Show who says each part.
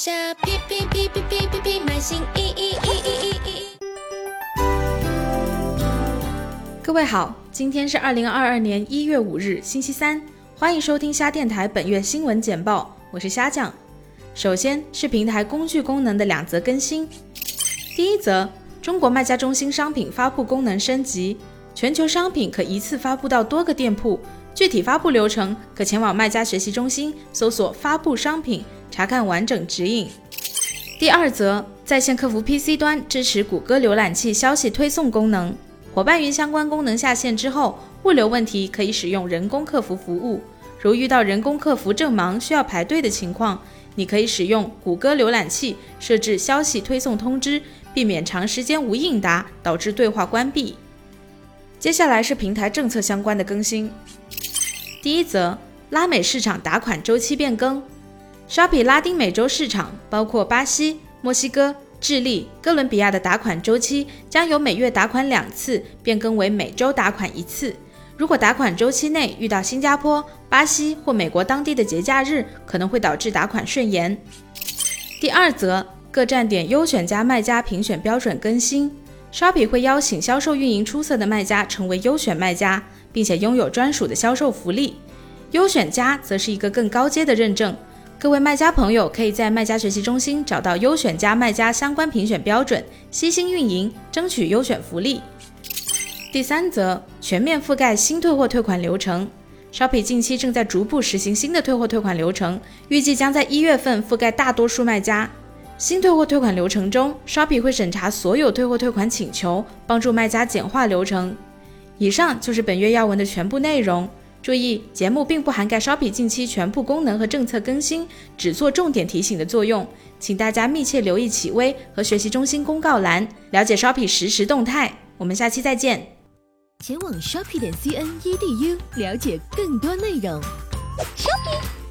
Speaker 1: 下皮皮皮皮皮皮皮，买新衣衣衣衣衣衣。
Speaker 2: 各位好，今天是二零二二年一月五日，星期三，欢迎收听虾电台本月新闻简报，我是虾酱。首先是平台工具功能的两则更新。第一则，中国卖家中心商品发布功能升级，全球商品可一次发布到多个店铺。具体发布流程可前往卖家学习中心搜索“发布商品”，查看完整指引。第二则，在线客服 PC 端支持谷歌浏览器消息推送功能，伙伴云相关功能下线之后，物流问题可以使用人工客服服务。如遇到人工客服正忙需要排队的情况，你可以使用谷歌浏览器设置消息推送通知，避免长时间无应答导致对话关闭。接下来是平台政策相关的更新。第一则，拉美市场打款周期变更。Shopee 拉丁美洲市场，包括巴西、墨西哥、智利、哥伦比亚的打款周期将由每月打款两次变更为每周打款一次。如果打款周期内遇到新加坡、巴西或美国当地的节假日，可能会导致打款顺延。第二则，各站点优选家卖家评选标准更新。Shopee 会邀请销售运营出色的卖家成为优选卖家。并且拥有专属的销售福利，优选家则是一个更高阶的认证。各位卖家朋友可以在卖家学习中心找到优选家卖家相关评选标准，悉心运营，争取优选福利。第三则，全面覆盖新退货退款流程。Shopee 近期正在逐步实行新的退货退款流程，预计将在一月份覆盖大多数卖家。新退货退款流程中，Shopee 会审查所有退货退款请求，帮助卖家简化流程。以上就是本月要闻的全部内容。注意，节目并不涵盖 Shopee 近期全部功能和政策更新，只做重点提醒的作用。请大家密切留意企微和学习中心公告栏，了解 Shopee 实时动态。我们下期再见。
Speaker 3: 前往 Shopee 点 C N E D U 了解更多内容。Shopee。